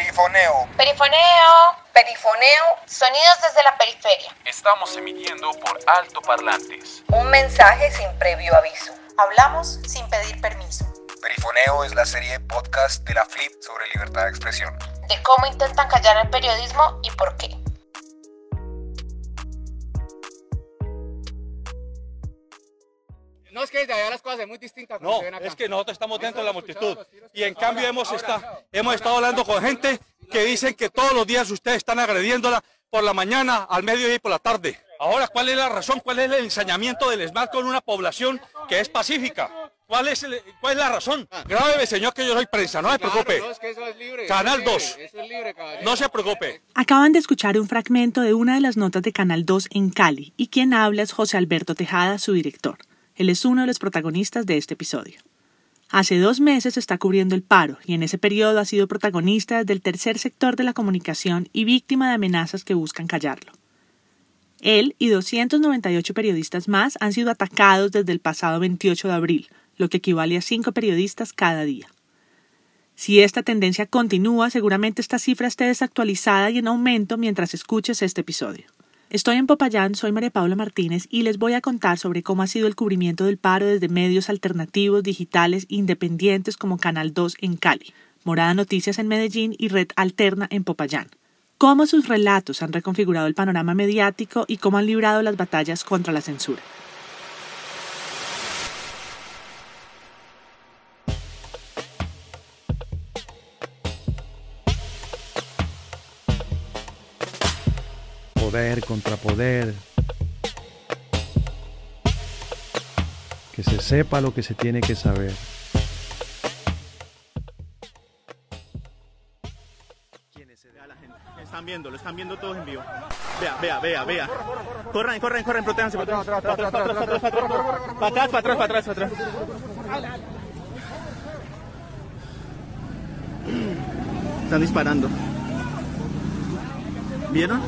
Perifoneo. Perifoneo. Perifoneo. Sonidos desde la periferia. Estamos emitiendo por altoparlantes. Un mensaje sin previo aviso. Hablamos sin pedir permiso. Perifoneo es la serie de podcast de la Flip sobre libertad de expresión. De cómo intentan callar al periodismo y por qué. No, es que de allá las cosas son muy distintas. No, acá. es que nosotros estamos dentro de la multitud. Y en cambio hemos, ahora, ahora. hemos estado hablando con gente que dicen que todos los días ustedes están agrediéndola por la mañana, al mediodía y por la tarde. Ahora, ¿cuál es la razón? ¿Cuál es el ensañamiento del ESMAD con una población que es pacífica? ¿Cuál es, el- cuál es la razón? Grábeme, señor, que yo soy prensa, no se preocupe. Canal eso es 2. libre, Eso es libre, caballero. No se preocupe. Acaban de escuchar un fragmento de una de las notas de Canal 2 en Cali y quien habla es José Alberto Tejada, su director. Él es uno de los protagonistas de este episodio. Hace dos meses está cubriendo el paro y en ese periodo ha sido protagonista desde el tercer sector de la comunicación y víctima de amenazas que buscan callarlo. Él y 298 periodistas más han sido atacados desde el pasado 28 de abril, lo que equivale a cinco periodistas cada día. Si esta tendencia continúa, seguramente esta cifra esté desactualizada y en aumento mientras escuches este episodio. Estoy en Popayán, soy María Paula Martínez y les voy a contar sobre cómo ha sido el cubrimiento del paro desde medios alternativos, digitales, independientes como Canal 2 en Cali, Morada Noticias en Medellín y Red Alterna en Popayán. Cómo sus relatos han reconfigurado el panorama mediático y cómo han librado las batallas contra la censura. Poder contra poder. Que se sepa lo que se tiene que saber. Están viendo, lo están viendo todos en vivo. Vea, vea, vea, vea. Corran, corran, corran, protéjanse. Para atrás, para atrás, para atrás, para atrás, para atrás, para atrás, para atrás, para atrás. Están disparando. ¿Vieron?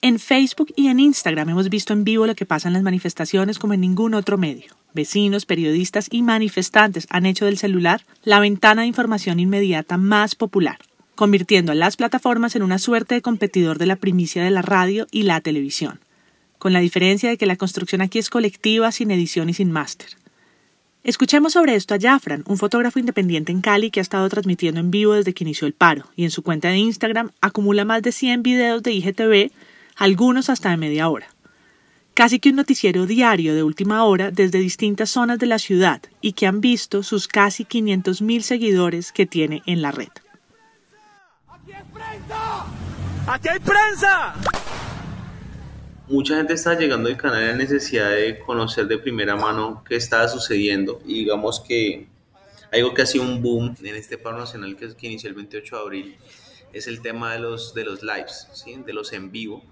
En Facebook y en Instagram hemos visto en vivo lo que pasa en las manifestaciones como en ningún otro medio. Vecinos, periodistas y manifestantes han hecho del celular la ventana de información inmediata más popular, convirtiendo a las plataformas en una suerte de competidor de la primicia de la radio y la televisión, con la diferencia de que la construcción aquí es colectiva, sin edición y sin máster. Escuchemos sobre esto a Jafran, un fotógrafo independiente en Cali que ha estado transmitiendo en vivo desde que inició el paro y en su cuenta de Instagram acumula más de 100 videos de IGTV, algunos hasta de media hora. Casi que un noticiero diario de última hora desde distintas zonas de la ciudad y que han visto sus casi 500.000 seguidores que tiene en la red. ¡Aquí hay prensa! Mucha gente estaba llegando al canal en la necesidad de conocer de primera mano qué estaba sucediendo y digamos que algo que ha sido un boom en este paro nacional que, que inició el 28 de abril es el tema de los, de los lives, ¿sí? de los en vivo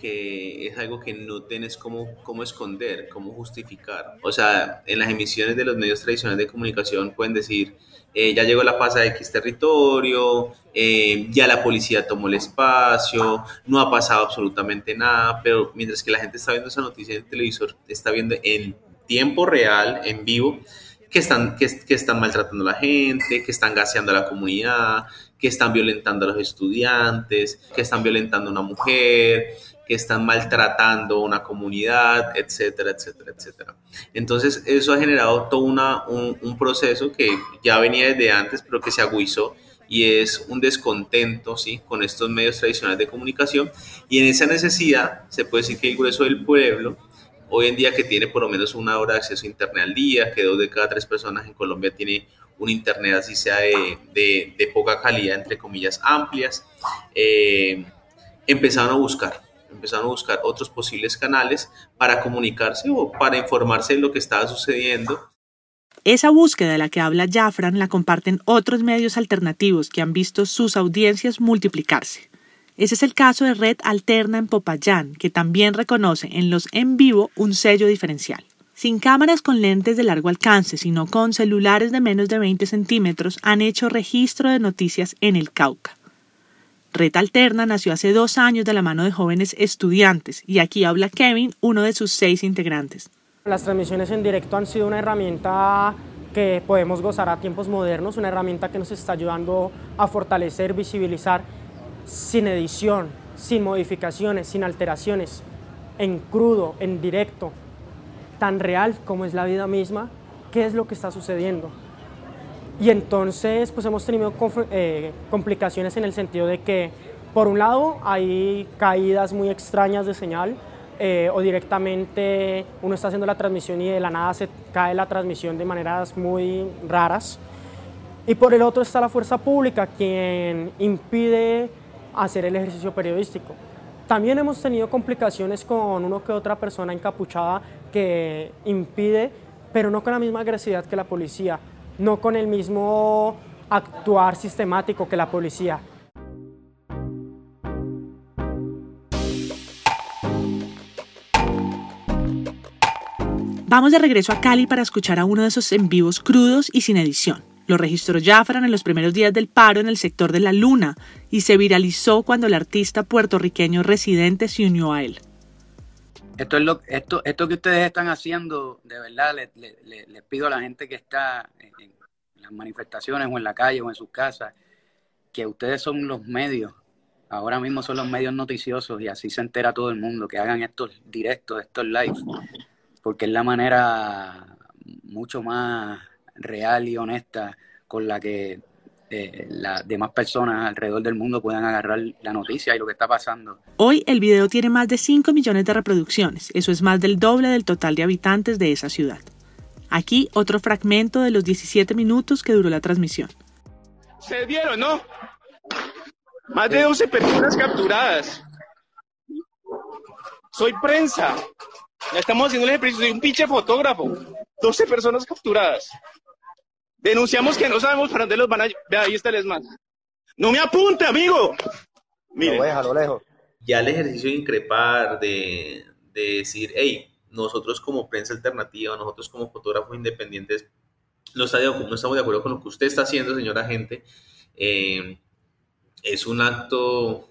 que es algo que no tienes cómo, cómo esconder, cómo justificar. O sea, en las emisiones de los medios tradicionales de comunicación pueden decir, eh, ya llegó la paz a X territorio, eh, ya la policía tomó el espacio, no ha pasado absolutamente nada, pero mientras que la gente está viendo esa noticia en el televisor, está viendo en tiempo real, en vivo, que están, que, que están maltratando a la gente, que están gaseando a la comunidad, que están violentando a los estudiantes, que están violentando a una mujer, que están maltratando a una comunidad, etcétera, etcétera, etcétera. Entonces, eso ha generado todo una, un, un, proceso que ya venía desde antes, pero que se agudizó y es un descontento ¿sí? con estos medios tradicionales de comunicación. Y en esa necesidad, se puede decir que el grueso del pueblo, hoy en día que tiene por lo menos una hora de acceso a Internet al día, que dos de cada tres personas en Colombia tiene un Internet así sea de, de, de poca calidad, entre comillas, amplias, eh, empezaron a buscar empezaron a buscar otros posibles canales para comunicarse o para informarse de lo que estaba sucediendo. Esa búsqueda de la que habla Jafran la comparten otros medios alternativos que han visto sus audiencias multiplicarse. Ese es el caso de Red Alterna en Popayán, que también reconoce en los en vivo un sello diferencial. Sin cámaras con lentes de largo alcance, sino con celulares de menos de 20 centímetros, han hecho registro de noticias en el Cauca. Red Alterna nació hace dos años de la mano de jóvenes estudiantes y aquí habla Kevin, uno de sus seis integrantes. Las transmisiones en directo han sido una herramienta que podemos gozar a tiempos modernos, una herramienta que nos está ayudando a fortalecer, visibilizar sin edición, sin modificaciones, sin alteraciones, en crudo, en directo, tan real como es la vida misma, qué es lo que está sucediendo. Y entonces pues hemos tenido eh, complicaciones en el sentido de que por un lado hay caídas muy extrañas de señal, eh, o directamente uno está haciendo la transmisión y de la nada se cae la transmisión de maneras muy raras. Y por el otro está la fuerza pública, quien impide hacer el ejercicio periodístico. También hemos tenido complicaciones con uno que otra persona encapuchada que impide, pero no con la misma agresividad que la policía, no con el mismo actuar sistemático que la policía. Vamos de regreso a Cali para escuchar a uno de esos en vivos crudos y sin edición. Lo registró Jafran en los primeros días del paro en el sector de la Luna y se viralizó cuando el artista puertorriqueño residente se unió a él. Esto, es lo, esto, esto que ustedes están haciendo, de verdad, les, pido a la gente que está en, las manifestaciones o en la calle o en sus casas, que ustedes son los medios, ahora mismo son los medios noticiosos y así se entera todo el mundo, que hagan estos directos, estos lives porque es la manera mucho más real y honesta con la que eh, las demás personas alrededor del mundo puedan agarrar la noticia y lo que está pasando. Hoy el video tiene más de 5 millones de reproducciones, eso es más del doble del total de habitantes de esa ciudad. Aquí otro fragmento de los 17 minutos que duró la transmisión. ¿Se vieron, no? Más de 12 personas capturadas. Soy prensa. Estamos haciendo el ejercicio, soy un pinche fotógrafo. 12 personas capturadas. Denunciamos que no sabemos para dónde los van a... Vea, ahí está el ESMAD. ¡No me apunte, amigo! Mire. lo lejos. Ya el ejercicio de increpar, de, decir, hey, nosotros como prensa alternativa, nosotros como fotógrafos independientes, no, no estamos de acuerdo con lo que usted está haciendo, señora gente. Eh, es un acto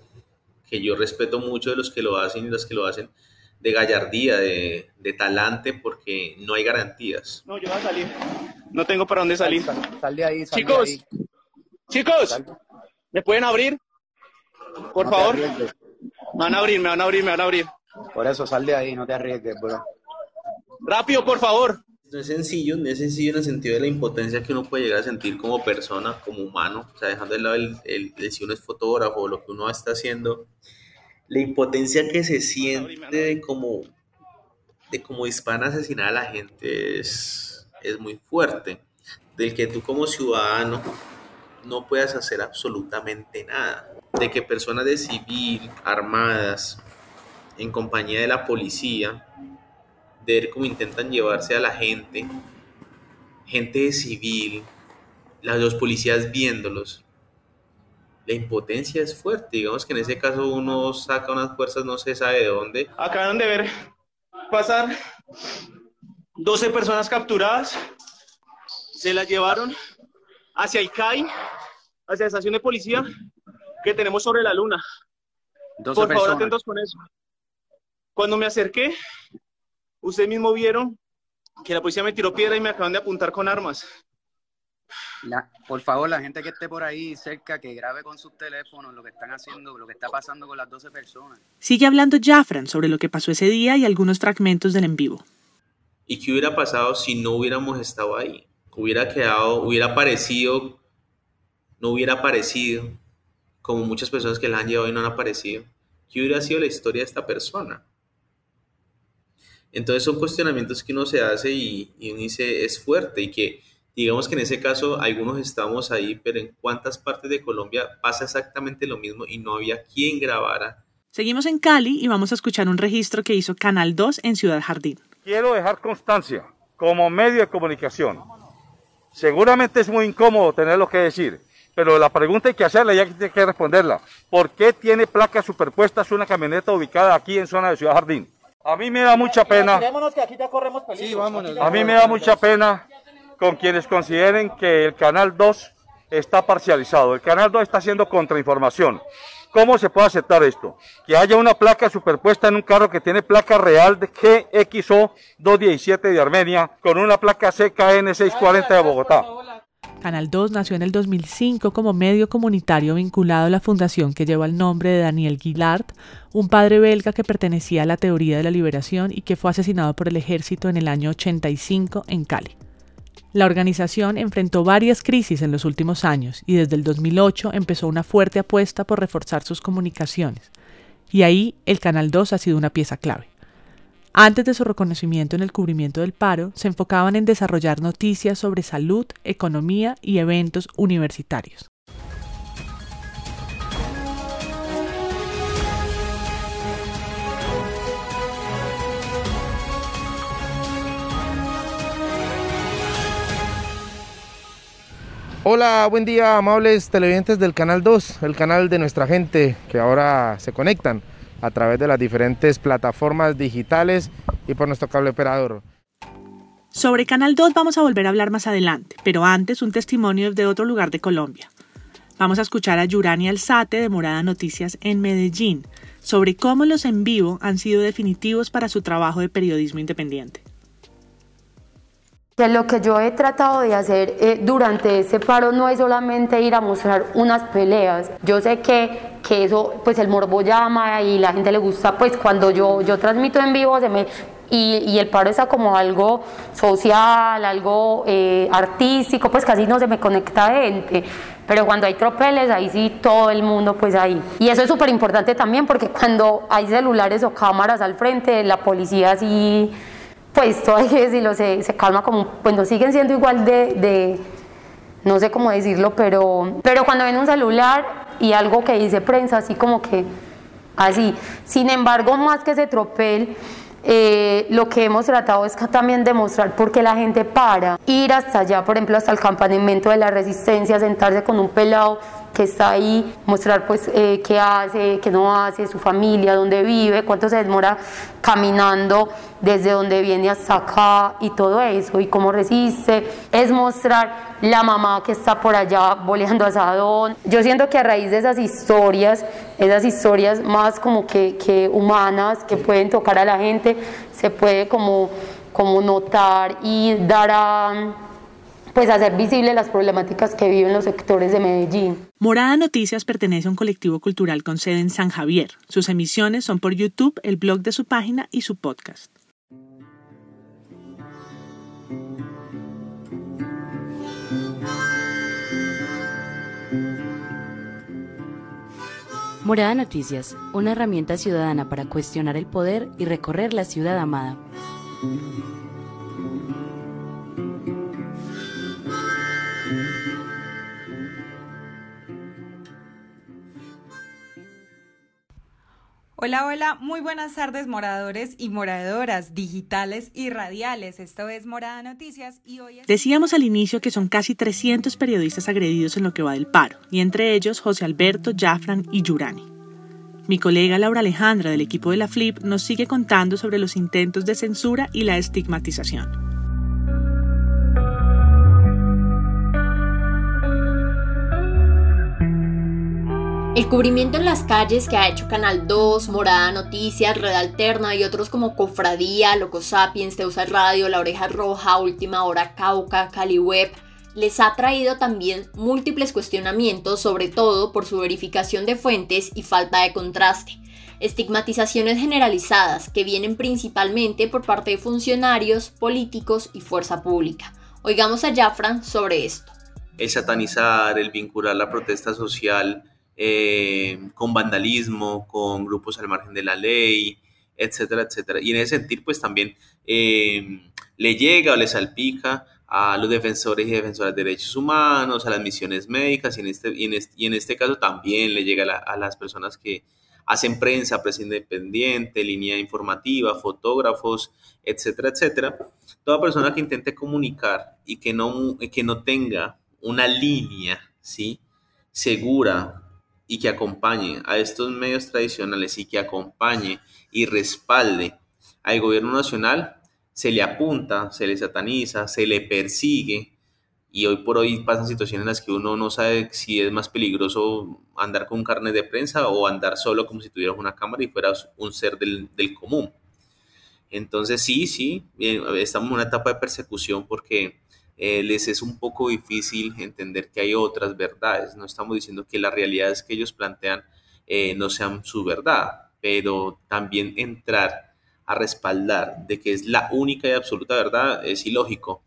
que yo respeto mucho de los que lo hacen y los que lo hacen, de gallardía, de, talante, porque no hay garantías. No, yo voy a salir. No tengo para dónde salir. Sal, de ahí, chicos, chicos, ¿me pueden abrir? Por favor. Me van a abrir, me van a abrir, me van a abrir. Por eso sal de ahí, no te arriesgues, bro. Rápido, por favor. No es sencillo, no es sencillo en el sentido de la impotencia que uno puede llegar a sentir como persona, como humano, o sea, dejando de lado el, el si uno es fotógrafo o lo que uno está haciendo, la impotencia que se siente de como, de como disparan a asesinar a la gente es, es muy fuerte. Del que tú como ciudadano no puedas hacer absolutamente nada. De que personas de civil, armadas, en compañía de la policía, de ver cómo intentan llevarse a la gente, gente de civil, los policías viéndolos, la impotencia es fuerte. Digamos que en ese caso uno saca unas fuerzas, no se sabe de dónde. Acaban de ver pasar 12 personas capturadas. Se las llevaron hacia el CAI, hacia la estación de policía que tenemos sobre la luna. Por favor, atentos con eso. Cuando me acerqué, ustedes mismos vieron que la policía me tiró piedra y me acaban de apuntar con armas por favor, la gente que esté por ahí cerca, que grabe con sus teléfonos lo que están haciendo, lo que está pasando con las 12 personas. Sigue hablando Jafran sobre lo que pasó ese día y algunos fragmentos del en vivo. ¿Y qué hubiera pasado si no hubiéramos estado ahí? Hubiera quedado, hubiera aparecido, no hubiera aparecido, como muchas personas que la han llevado y no han aparecido. ¿Qué hubiera sido la historia de esta persona? Entonces son cuestionamientos que uno se hace y, y uno dice, es fuerte y que Digamos que en ese caso algunos estamos ahí, pero en cuántas partes de Colombia pasa exactamente lo mismo y no había quien grabara. Seguimos en Cali y vamos a escuchar un registro que hizo Canal 2 en Ciudad Jardín. Quiero dejar constancia como medio de comunicación. Seguramente es muy incómodo tenerlo que decir, pero la pregunta hay que hacerla y hay que responderla. ¿Por qué tiene placas superpuestas una camioneta ubicada aquí en zona de Ciudad Jardín? A mí me da mucha pena. A mí me da mucha pena con quienes consideren que el Canal 2 está parcializado. El Canal 2 está haciendo contrainformación. ¿Cómo se puede aceptar esto? Que haya una placa superpuesta en un carro que tiene placa real de GXO 217 de Armenia con una placa CKN 640 de Bogotá. Canal 2 nació en el 2005 como medio comunitario vinculado a la fundación que lleva el nombre de Daniel Guillard, un padre belga que pertenecía a la teoría de la liberación y que fue asesinado por el ejército en el año 85 en Cali. La organización enfrentó varias crisis en los últimos años y desde el 2008 empezó una fuerte apuesta por reforzar sus comunicaciones. Y ahí el Canal 2 ha sido una pieza clave. Antes de su reconocimiento en el cubrimiento del paro, se enfocaban en desarrollar noticias sobre salud, economía y eventos universitarios. Hola, buen día, amables televidentes del Canal 2, el canal de nuestra gente que ahora se conectan a través de las diferentes plataformas digitales y por nuestro cable operador. Sobre Canal 2 vamos a volver a hablar más adelante, pero antes un testimonio de otro lugar de Colombia. Vamos a escuchar a Yurani Alzate de Morada Noticias en Medellín sobre cómo los en vivo han sido definitivos para su trabajo de periodismo independiente que lo que yo he tratado de hacer eh, durante ese paro no es solamente ir a mostrar unas peleas. Yo sé que, que eso, pues el morbo llama y la gente le gusta, pues cuando yo, yo transmito en vivo se me, y, y el paro está como algo social, algo eh, artístico, pues casi no se me conecta gente. Pero cuando hay tropeles, ahí sí todo el mundo pues ahí. Y eso es súper importante también porque cuando hay celulares o cámaras al frente, la policía sí pues todo hay que decirlo, se, se calma como, bueno, siguen siendo igual de, de, no sé cómo decirlo, pero, pero cuando ven un celular y algo que dice prensa, así como que, así. Sin embargo, más que ese tropel, eh, lo que hemos tratado es también demostrar por qué la gente para, ir hasta allá, por ejemplo, hasta el campamento de la resistencia, sentarse con un pelado que está ahí, mostrar pues eh, qué hace, qué no hace, su familia, dónde vive, cuánto se demora caminando desde donde viene hasta acá y todo eso, y cómo resiste, es mostrar la mamá que está por allá boleando asadón. Yo siento que a raíz de esas historias, esas historias más como que, que humanas, que pueden tocar a la gente, se puede como, como notar y dar a pues hacer visibles las problemáticas que viven los sectores de Medellín. Morada Noticias pertenece a un colectivo cultural con sede en San Javier. Sus emisiones son por YouTube, el blog de su página y su podcast. Morada Noticias, una herramienta ciudadana para cuestionar el poder y recorrer la ciudad amada. Hola, hola, muy buenas tardes moradores y moradoras digitales y radiales. Esto es Morada Noticias y hoy es... Decíamos al inicio que son casi 300 periodistas agredidos en lo que va del paro, y entre ellos José Alberto, Jafran y Yurani. Mi colega Laura Alejandra del equipo de la Flip nos sigue contando sobre los intentos de censura y la estigmatización. El cubrimiento en las calles que ha hecho Canal 2, Morada Noticias, Red Alterna y otros como Cofradía, Loco Sapiens, Teusa Radio, La Oreja Roja, Última Hora Cauca, Caliweb, les ha traído también múltiples cuestionamientos, sobre todo por su verificación de fuentes y falta de contraste. Estigmatizaciones generalizadas que vienen principalmente por parte de funcionarios, políticos y fuerza pública. Oigamos a Jafran sobre esto. El satanizar, el vincular la protesta social eh, con vandalismo, con grupos al margen de la ley, etcétera, etcétera. Y en ese sentido, pues también eh, le llega o le salpica a los defensores y defensoras de derechos humanos, a las misiones médicas y en este, y en este, caso también le llega a, las personas que hacen prensa, prensa independiente, línea informativa, fotógrafos, etcétera, etcétera. Toda persona que intente comunicar y que no, que no tenga una línea, ¿sí? Segura y que acompañe a estos medios tradicionales y que acompañe y respalde al gobierno nacional, se le apunta, se le sataniza, se le persigue y hoy por hoy pasan situaciones en las que uno no sabe si es más peligroso andar con carnet de prensa o andar solo como si tuvieras una cámara y fueras un ser del, del común. Entonces sí, sí, eh, estamos en una etapa de persecución porque eh, les es un poco difícil entender que hay otras verdades. No estamos diciendo que las realidades que ellos plantean eh, no sean su verdad, pero también entrar a respaldar de que es la única y absoluta verdad es ilógico.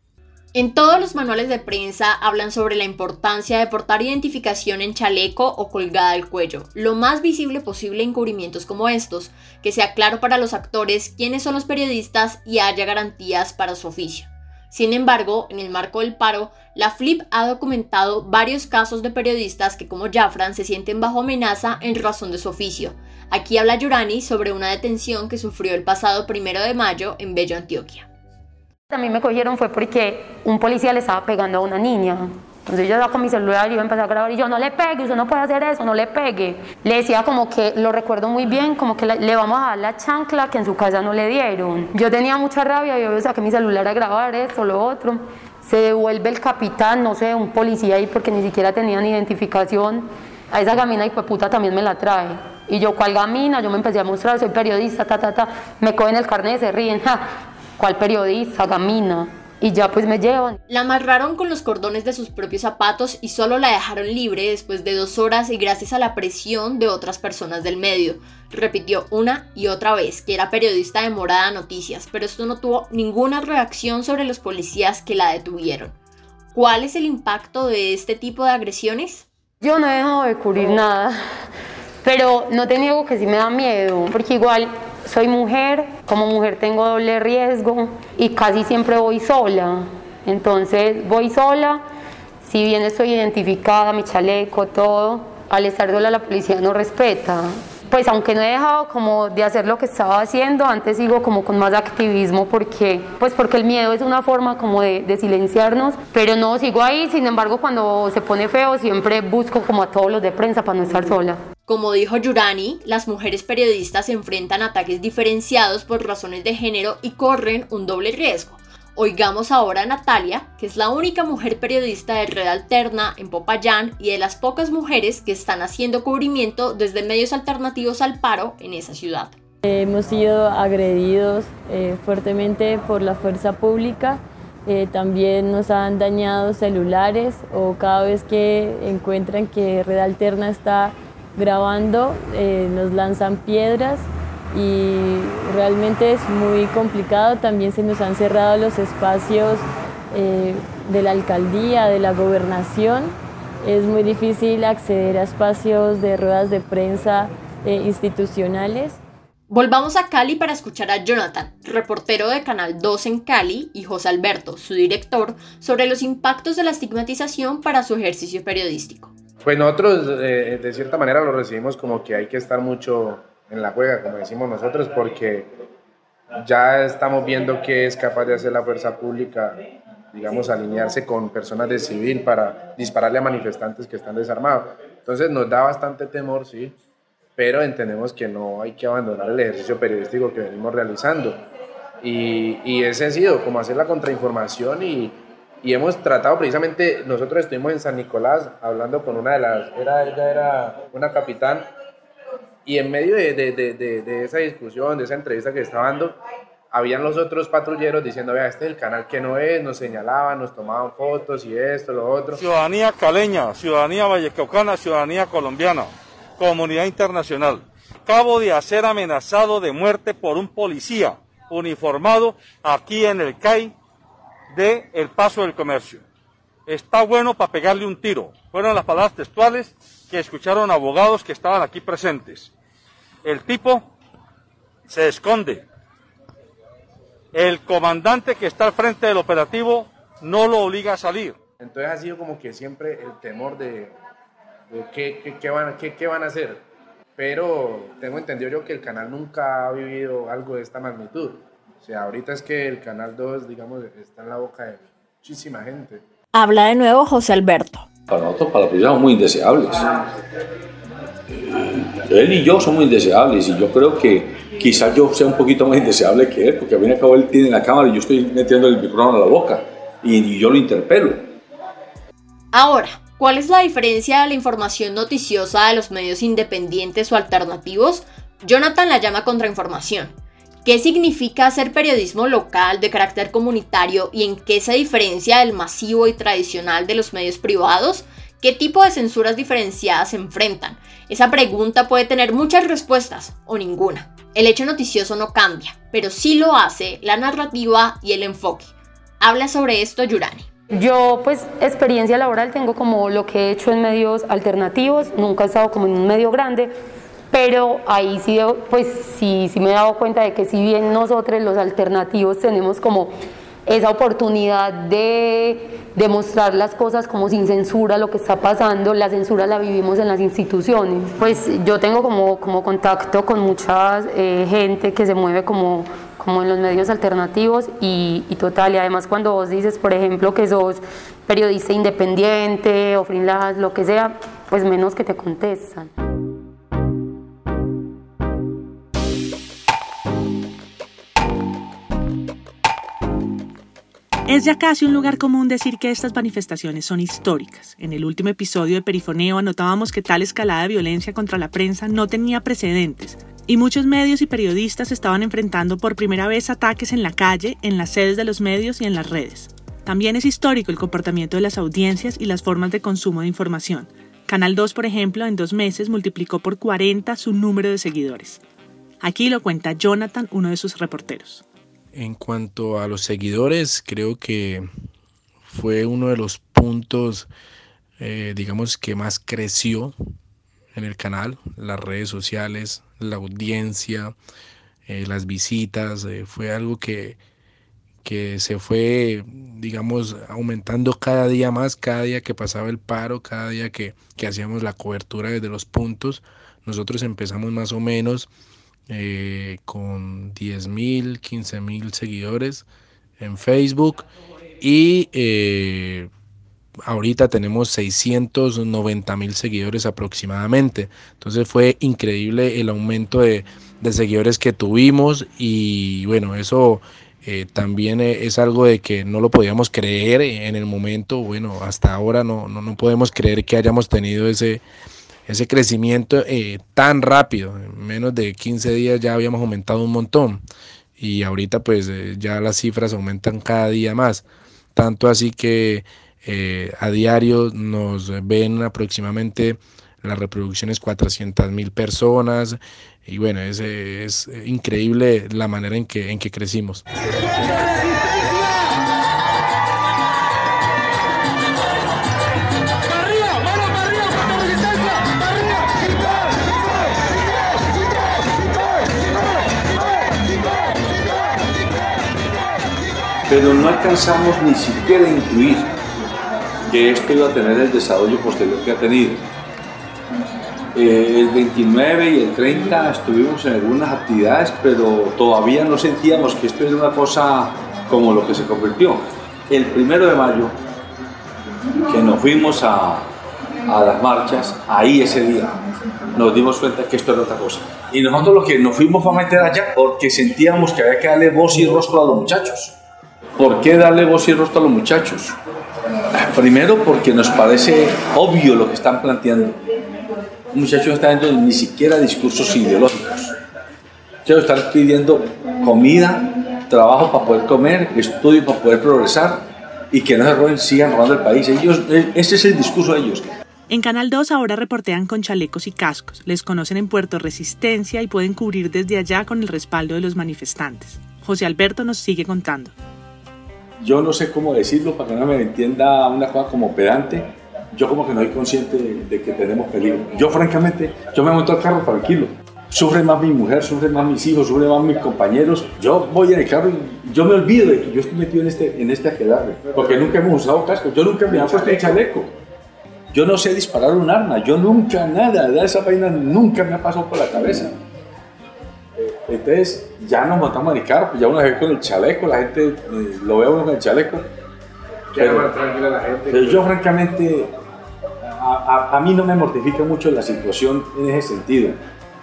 En todos los manuales de prensa hablan sobre la importancia de portar identificación en chaleco o colgada al cuello, lo más visible posible en cubrimientos como estos, que sea claro para los actores quiénes son los periodistas y haya garantías para su oficio. Sin embargo, en el marco del paro, la FLIP ha documentado varios casos de periodistas que como Jafran se sienten bajo amenaza en razón de su oficio. Aquí habla Yurani sobre una detención que sufrió el pasado primero de mayo en Bello, Antioquia. A mí me cogieron fue porque un policía le estaba pegando a una niña. Entonces yo saco mi celular y yo empecé a grabar y yo no le pegue, usted no puede hacer eso, no le pegue. Le decía como que, lo recuerdo muy bien, como que le vamos a dar la chancla que en su casa no le dieron. Yo tenía mucha rabia, yo saqué mi celular a grabar esto, lo otro. Se devuelve el capitán, no sé, un policía ahí porque ni siquiera tenían identificación. A esa gamina y puta también me la trae. Y yo, ¿cuál gamina? Yo me empecé a mostrar, soy periodista, ta, ta, ta. Me cogen el carnet, se ríen, ja. ¿Cuál periodista? Gamina. Y ya pues me llevan. La amarraron con los cordones de sus propios zapatos y solo la dejaron libre después de dos horas y gracias a la presión de otras personas del medio. Repitió una y otra vez que era periodista de Morada Noticias, pero esto no tuvo ninguna reacción sobre los policías que la detuvieron. ¿Cuál es el impacto de este tipo de agresiones? Yo no he dejado de cubrir nada, pero no te niego que sí me da miedo, porque igual soy mujer, como mujer tengo doble riesgo y casi siempre voy sola. Entonces voy sola, si bien estoy identificada, mi chaleco, todo, al estar sola la policía no respeta. Pues aunque no he dejado como de hacer lo que estaba haciendo, antes sigo como con más activismo porque, pues porque el miedo es una forma como de, de silenciarnos, pero no, sigo ahí, sin embargo cuando se pone feo siempre busco como a todos los de prensa para no estar sola. Como dijo Yurani, las mujeres periodistas se enfrentan a ataques diferenciados por razones de género y corren un doble riesgo. Oigamos ahora a Natalia, que es la única mujer periodista de Red Alterna en Popayán y de las pocas mujeres que están haciendo cubrimiento desde medios alternativos al paro en esa ciudad. Hemos sido agredidos eh, fuertemente por la fuerza pública. Eh, también nos han dañado celulares o cada vez que encuentran que Red Alterna está grabando, eh, nos lanzan piedras y realmente es muy complicado. También se nos han cerrado los espacios eh, de la alcaldía, de la gobernación. Es muy difícil acceder a espacios de ruedas de prensa eh, institucionales. Volvamos a Cali para escuchar a Jonathan, reportero de Canal 2 en Cali, y José Alberto, su director, sobre los impactos de la estigmatización para su ejercicio periodístico. Pues nosotros eh, de cierta manera lo recibimos como que hay que estar mucho en la juega, como decimos nosotros, porque ya estamos viendo qué es capaz de hacer la fuerza pública, digamos, alinearse con personas de civil para dispararle a manifestantes que están desarmados. Entonces nos da bastante temor, sí, pero entendemos que no hay que abandonar el ejercicio periodístico que venimos realizando. Y, y ese ha sido como hacer la contrainformación y, y hemos tratado precisamente, nosotros estuvimos en San Nicolás hablando con una de las, era, ella era una capitán, y en medio de, de, de, de, esa discusión, de esa entrevista que estaba dando, habían los otros patrulleros diciendo, vea, este es el canal que no es, nos señalaban, nos tomaban fotos y esto, lo otro. Ciudadanía caleña, ciudadanía vallecaucana, ciudadanía colombiana, comunidad internacional. Acabo de ser amenazado de muerte por un policía uniformado aquí en el CAI de El Paso del Comercio. Está bueno para pegarle un tiro. Fueron las palabras textuales que escucharon abogados que estaban aquí presentes. El tipo se esconde. El comandante que está al frente del operativo no lo obliga a salir. Entonces ha sido como que siempre el temor de, de qué, qué, qué, van, qué, van a hacer. Pero tengo entendido yo que el canal nunca ha vivido algo de esta magnitud. O sea, ahorita es que el Canal 2, digamos, está en la boca de muchísima gente. Habla de nuevo José Alberto. Para nosotros, para la policía, somos muy indeseables. Él y yo somos indeseables y yo creo que quizás yo sea un poquito más indeseable que él, porque a mí me acabo él tiene la cámara y yo estoy metiendo el micrófono a la boca y, y yo lo interpelo. Ahora, ¿cuál es la diferencia de la información noticiosa de los medios independientes o alternativos? Jonathan la llama contrainformación. ¿Qué significa hacer periodismo local de carácter comunitario y en qué se diferencia del masivo y tradicional de los medios privados? ¿Qué tipo de censuras diferenciadas se enfrentan? Esa pregunta puede tener muchas respuestas o ninguna. El hecho noticioso no cambia, pero sí lo hace la narrativa y el enfoque. Habla sobre esto Yurani. Yo pues experiencia laboral tengo como lo que he hecho en medios alternativos, nunca he estado como en un medio grande, pero ahí sí, pues sí, sí me he dado cuenta de que si bien nosotros los alternativos tenemos como esa oportunidad de, demostrar las cosas como sin censura, lo que está pasando, la censura la vivimos en las instituciones. Pues yo tengo como, como contacto con mucha eh, gente que se mueve como, como en los medios alternativos y, y, total, y además cuando vos dices, por ejemplo, que sos periodista independiente o freelance, lo que sea, pues menos que te contestan. Es ya casi un lugar común decir que estas manifestaciones son históricas. En el último episodio de Perifoneo anotábamos que tal escalada de violencia contra la prensa no tenía precedentes, y muchos medios y periodistas estaban enfrentando por primera vez ataques en la calle, en las sedes de los medios y en las redes. También es histórico el comportamiento de las audiencias y las formas de consumo de información. Canal 2, por ejemplo, en dos meses multiplicó por 40 su número de seguidores. Aquí lo cuenta Jonathan, uno de sus reporteros. En cuanto a los seguidores, creo que fue uno de los puntos, eh, digamos, que más creció en el canal, las redes sociales, la audiencia, eh, las visitas, eh, fue algo que, que se fue, digamos, aumentando cada día más, cada día que pasaba el paro, cada día que, que hacíamos la cobertura desde los puntos. Nosotros empezamos más o menos eh, con 10 mil, 15 mil seguidores en Facebook. Y eh, ahorita tenemos 690 mil seguidores aproximadamente. Entonces fue increíble el aumento de, de seguidores que tuvimos. Y bueno, eso eh, también es algo de que no lo podíamos creer en el momento, bueno, hasta ahora no, no, no podemos creer que hayamos tenido ese, ese crecimiento eh, tan rápido. En menos de 15 días ya habíamos aumentado un montón y ahorita pues eh, ya las cifras aumentan cada día más. Tanto así que eh, a diario nos ven aproximadamente las reproducciones 400 mil personas y bueno, es, es increíble la manera en que, en que crecimos. Pero no alcanzamos ni siquiera a incluir que esto iba a tener el desarrollo posterior que ha tenido. Eh, el 29 y el 30 estuvimos en algunas actividades, pero todavía no sentíamos que esto era una cosa como lo que se convirtió. El primero de mayo, que nos fuimos a, a las marchas, ahí ese día nos dimos cuenta que esto era otra cosa. Y nosotros lo que nos fuimos a meter allá porque sentíamos que había que darle voz y rostro a los muchachos. ¿Por qué darle voz y rostro a los muchachos? Primero porque nos parece obvio lo que están planteando. Un muchacho no está dando ni siquiera discursos ideológicos. Están pidiendo comida, trabajo para poder comer, estudio para poder progresar y que no se roben, sigan robando el país. Ellos, ese es el discurso de ellos. En Canal 2 ahora reportean con chalecos y cascos, les conocen en Puerto Resistencia y pueden cubrir desde allá con el respaldo de los manifestantes. José Alberto nos sigue contando yo no sé cómo decirlo para que no me entienda una cosa como pedante, yo como que no soy consciente de, que tenemos peligro. Yo francamente, yo me monto al carro tranquilo. Sufre más mi mujer, sufre más mis hijos, sufre más mis compañeros. Yo voy en el carro y yo me olvido de que yo estoy metido en este, en este aquelarre, porque nunca hemos usado casco, yo nunca me he puesto el chaleco. Yo no sé disparar un arma, yo nunca, nada, de esa vaina nunca me ha pasado por la cabeza. Entonces ya nos montamos el carro, pues ya una vez con el chaleco, la gente eh, lo ve uno con el chaleco. Pero, la gente. Pero yo francamente, a, a, a, mí no me mortifica mucho la situación en ese sentido.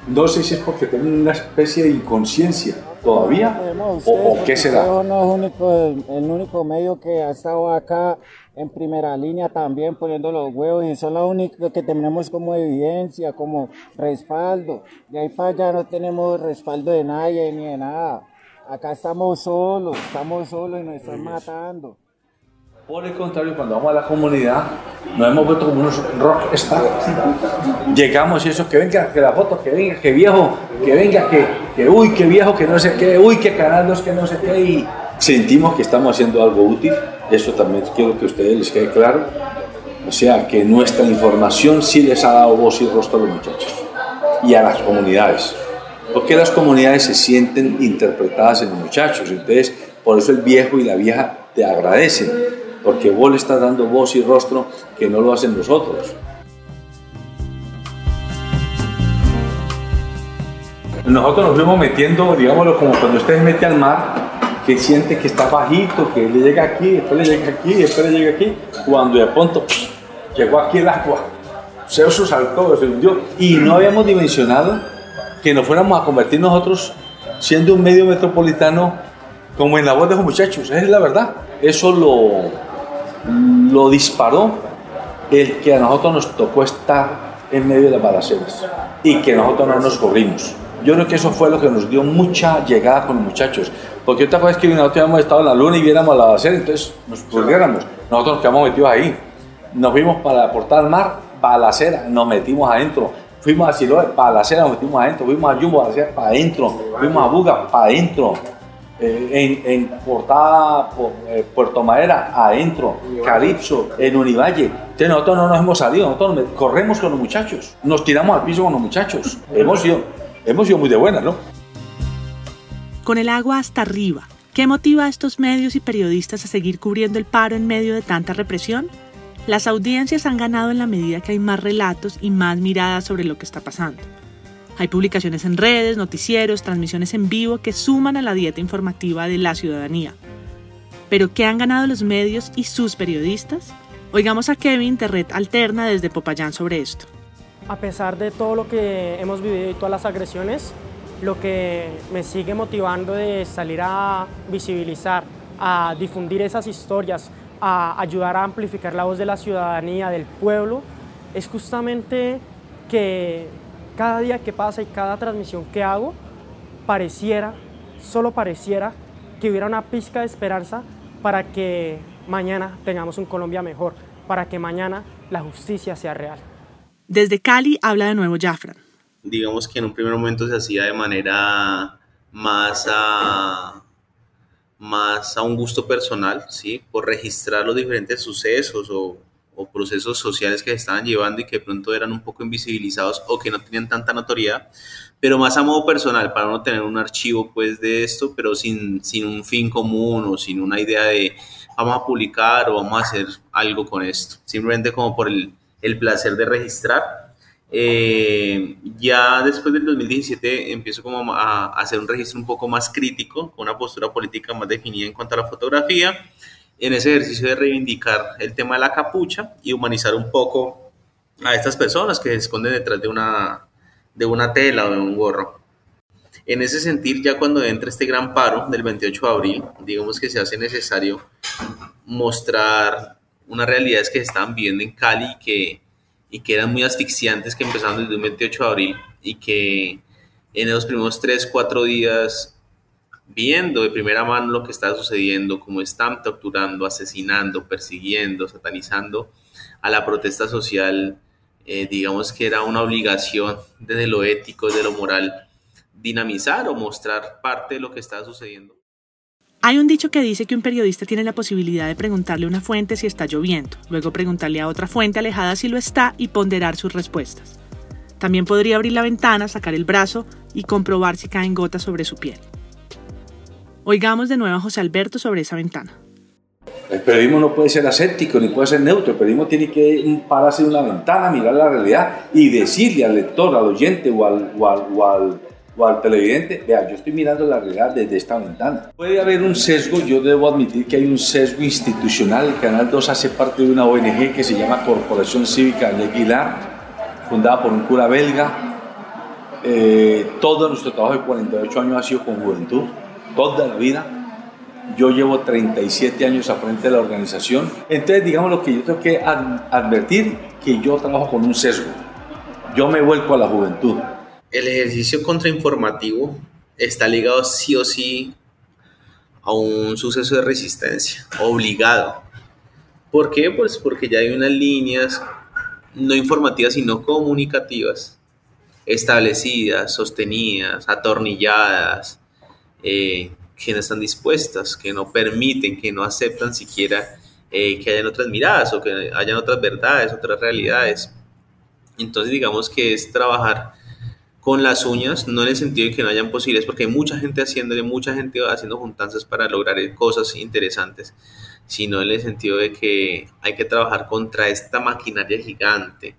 No sé si es porque tengo una especie de inconsciencia todavía? ¿O, o qué será? No es único, el, el único medio que ha estado acá en primera línea también poniendo los huevos y son lo único que tenemos como evidencia, como respaldo. De ahí para allá no tenemos respaldo de nadie ni de nada. Acá estamos solos, estamos solos y nos están matando. Por el contrario, cuando vamos a la comunidad, nos hemos vuelto como unos rock stars. Llegamos y eso, que venga, que la foto, que venga, que viejo, que venga, que, que uy, que viejo, que no sé qué, uy, que canal 2, que no sé qué. Y sentimos que estamos haciendo algo útil. Eso también quiero que a ustedes les quede claro. O sea, que nuestra información sí les ha dado voz y rostro a los muchachos y a las comunidades. Porque las comunidades se sienten interpretadas en los muchachos. Entonces, por eso el viejo y la vieja te agradecen porque vos le estás dando voz y rostro que no lo hacen los otros. Nosotros nos fuimos metiendo, digámoslo, como cuando usted se mete al mar, que siente que está bajito, que le llega aquí, después le llega aquí, después le llega aquí, cuando de pronto llegó aquí el agua, se saltó, se hundió, y no habíamos dimensionado que nos fuéramos a convertir nosotros, siendo un medio metropolitano, como en la voz de los muchachos, es la verdad. Eso lo, lo disparó el que a nosotros nos tocó estar en medio de las balaceras y que nosotros no nos corrimos. Yo creo que eso fue lo que nos dio mucha llegada con los muchachos. Porque otra cosa es que nosotros habíamos estado en la luna y viéramos la balacera, entonces nos corriéramos. Nosotros nos quedamos metidos ahí. Nos fuimos para aportar al mar, balacera, nos metimos adentro. Fuimos a Siloé, balacera, nos metimos adentro. Fuimos a Jumbo, balacera, para adentro. Fuimos a Buga, para adentro. Eh, en, en Portada, eh, Puerto Madera, adentro, Calipso, en Univalle. Entonces nosotros no nos hemos salido, nosotros nos- corremos con los muchachos, nos tiramos al piso con los muchachos. Hemos sido, hemos sido muy de buenas, ¿no? Con el agua hasta arriba, ¿qué motiva a estos medios y periodistas a seguir cubriendo el paro en medio de tanta represión? Las audiencias han ganado en la medida que hay más relatos y más miradas sobre lo que está pasando. Hay publicaciones en redes, noticieros, transmisiones en vivo que suman a la dieta informativa de la ciudadanía. ¿Pero qué han ganado los medios y sus periodistas? Oigamos a Kevin Terret Alterna desde Popayán sobre esto. A pesar de todo lo que hemos vivido y todas las agresiones, lo que me sigue motivando de salir a visibilizar, a difundir esas historias, a ayudar a amplificar la voz de la ciudadanía, del pueblo, es justamente que cada día que pasa y cada transmisión que hago, pareciera, solo pareciera, que hubiera una pizca de esperanza para que mañana tengamos un Colombia mejor, para que mañana la justicia sea real. Desde Cali habla de nuevo Jafran. Digamos que en un primer momento se hacía de manera más a, más a un gusto personal, ¿sí? Por registrar los diferentes sucesos o, o procesos sociales que se estaban llevando y que de pronto eran un poco invisibilizados o que no tenían tanta notoriedad, pero más a modo personal, para no tener un archivo pues de esto, pero sin, sin un fin común o sin una idea de vamos a publicar o vamos a hacer algo con esto, simplemente como por el, el placer de registrar. Eh, ya después del 2017 empiezo como a, hacer un registro un poco más crítico, con una postura política más definida en cuanto a la fotografía, en ese ejercicio de reivindicar el tema de la capucha y humanizar un poco a estas personas que se esconden detrás de una, de una tela o de un gorro. En ese sentir, ya cuando entra este gran paro del 28 de abril, digamos que se hace necesario mostrar unas realidades que se estaban viviendo en Cali que, y que eran muy asfixiantes, que empezaron desde un 28 de abril y que en esos primeros 3, 4 días, viendo de primera mano lo que está sucediendo, cómo están torturando, asesinando, persiguiendo, satanizando a la protesta social, eh, digamos que era una obligación desde lo ético, desde lo moral, dinamizar o mostrar parte de lo que está sucediendo. Hay un dicho que dice que un periodista tiene la posibilidad de preguntarle a una fuente si está lloviendo, luego preguntarle a otra fuente alejada si lo está y ponderar sus respuestas. También podría abrir la ventana, sacar el brazo y comprobar si caen gotas sobre su piel. Oigamos de nuevo a José Alberto sobre esa ventana. El periodismo no puede ser aséptico ni puede ser neutro. El periodismo tiene que pararse en una ventana, mirar la realidad y decirle al lector, al oyente o al, o al, o al, o al televidente, vea, yo estoy mirando la realidad desde esta ventana. Puede haber un sesgo, yo debo admitir que hay un sesgo institucional. El Canal 2 hace parte de una ONG que se llama Corporación Cívica de Aguilar, fundada por un cura belga, Eh, todo nuestro trabajo de 48 años ha sido con juventud, toda la vida. Yo llevo 37 años a frente de la organización. Entonces, digamos lo que yo tengo que advertir, que yo trabajo con un sesgo. Yo me vuelco a la juventud. El ejercicio contrainformativo está ligado sí o sí a un suceso de resistencia, obligado. ¿Por qué? Pues porque ya hay unas líneas no informativas, sino comunicativas, establecidas, sostenidas, atornilladas, eh, que no están dispuestas, que no permiten, que no aceptan siquiera eh, que hayan otras miradas o que hayan otras verdades, otras realidades. Entonces digamos que es trabajar con las uñas, no en el sentido de que no hayan posibles, porque hay mucha gente haciéndole, mucha gente haciendo juntanzas para lograr cosas interesantes, sino en el sentido de que hay que trabajar contra esta maquinaria gigante,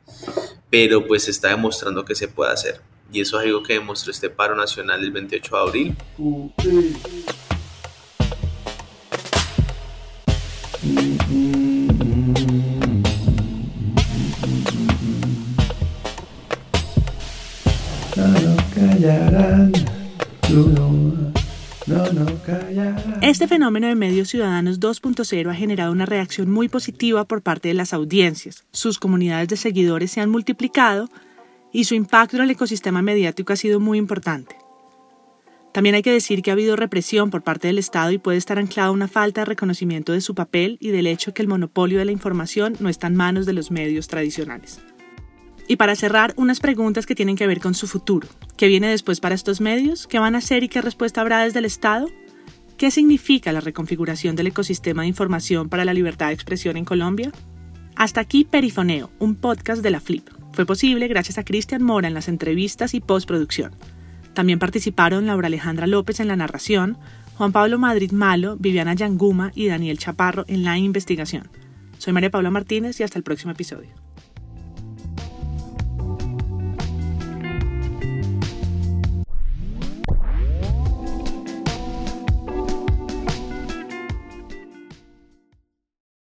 pero pues está demostrando que se puede hacer. Y eso es algo que demostró este paro nacional del 28 de abril. Este fenómeno de medios ciudadanos 2.0 ha generado una reacción muy positiva por parte de las audiencias. Sus comunidades de seguidores se han multiplicado y su impacto en el ecosistema mediático ha sido muy importante. También hay que decir que ha habido represión por parte del Estado y puede estar anclada una falta de reconocimiento de su papel y del hecho que el monopolio de la información no está en manos de los medios tradicionales. Y para cerrar, unas preguntas que tienen que ver con su futuro. ¿Qué viene después para estos medios? ¿Qué van a hacer y qué respuesta habrá desde el Estado? ¿Qué significa la reconfiguración del ecosistema de información para la libertad de expresión en Colombia? Hasta aquí Perifoneo, un podcast de la Flip. Fue posible gracias a Cristian Mora en las entrevistas y postproducción. También participaron Laura Alejandra López en la narración, Juan Pablo Madrid Malo, Viviana Yanguma y Daniel Chaparro en la investigación. Soy María Paula Martínez y hasta el próximo episodio.